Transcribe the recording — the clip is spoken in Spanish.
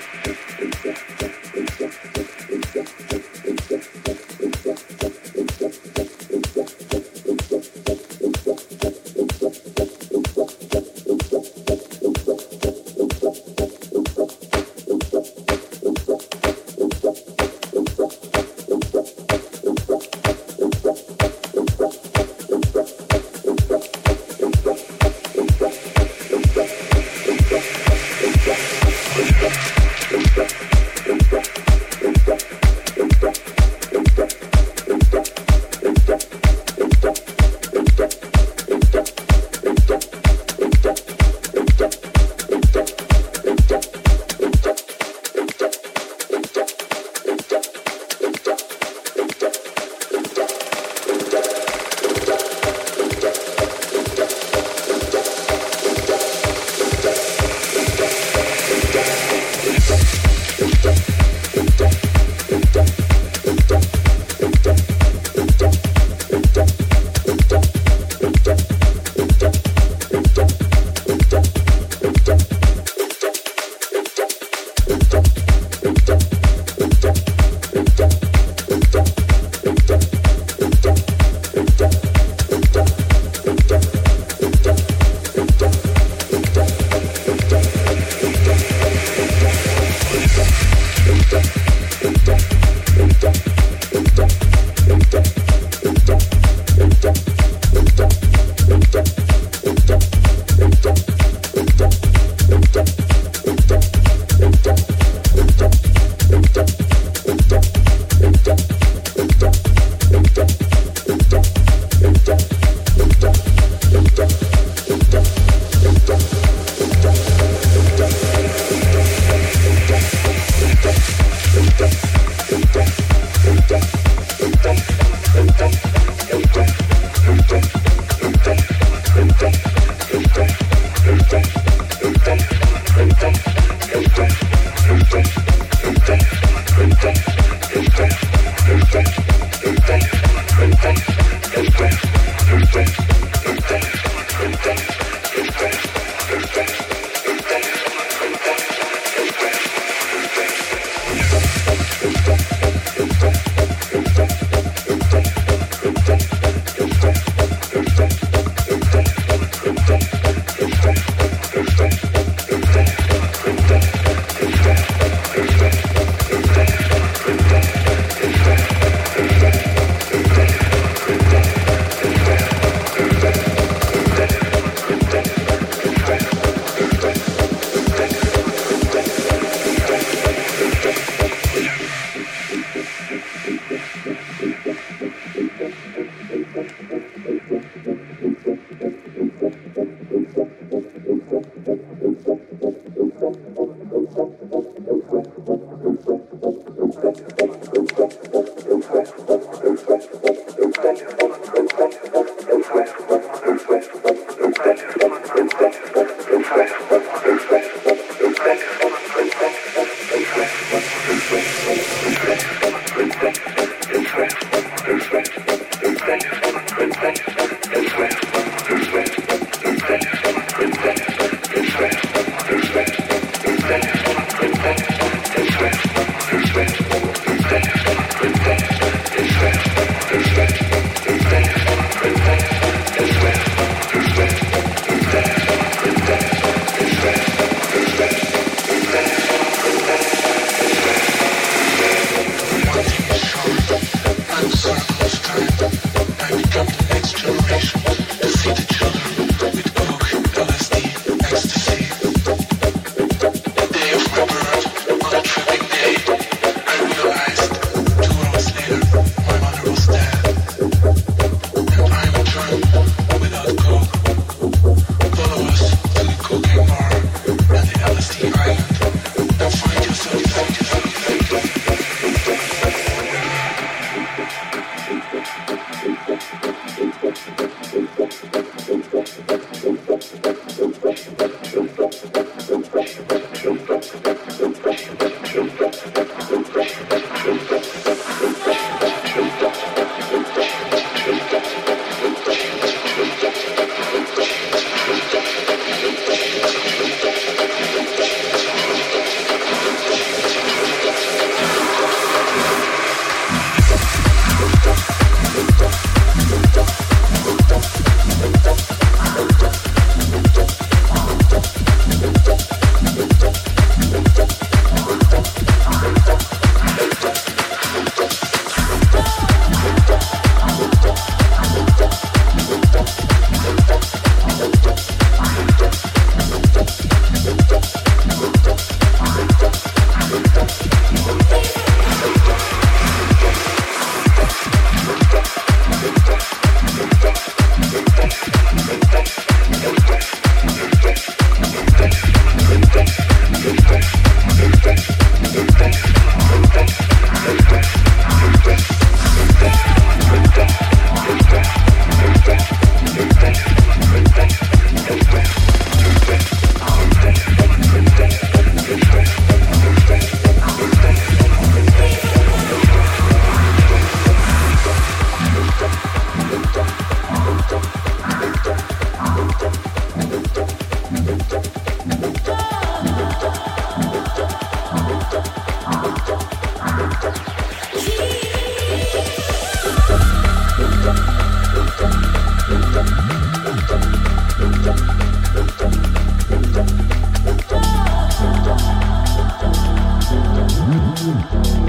pensar, pensar, pensar. soon.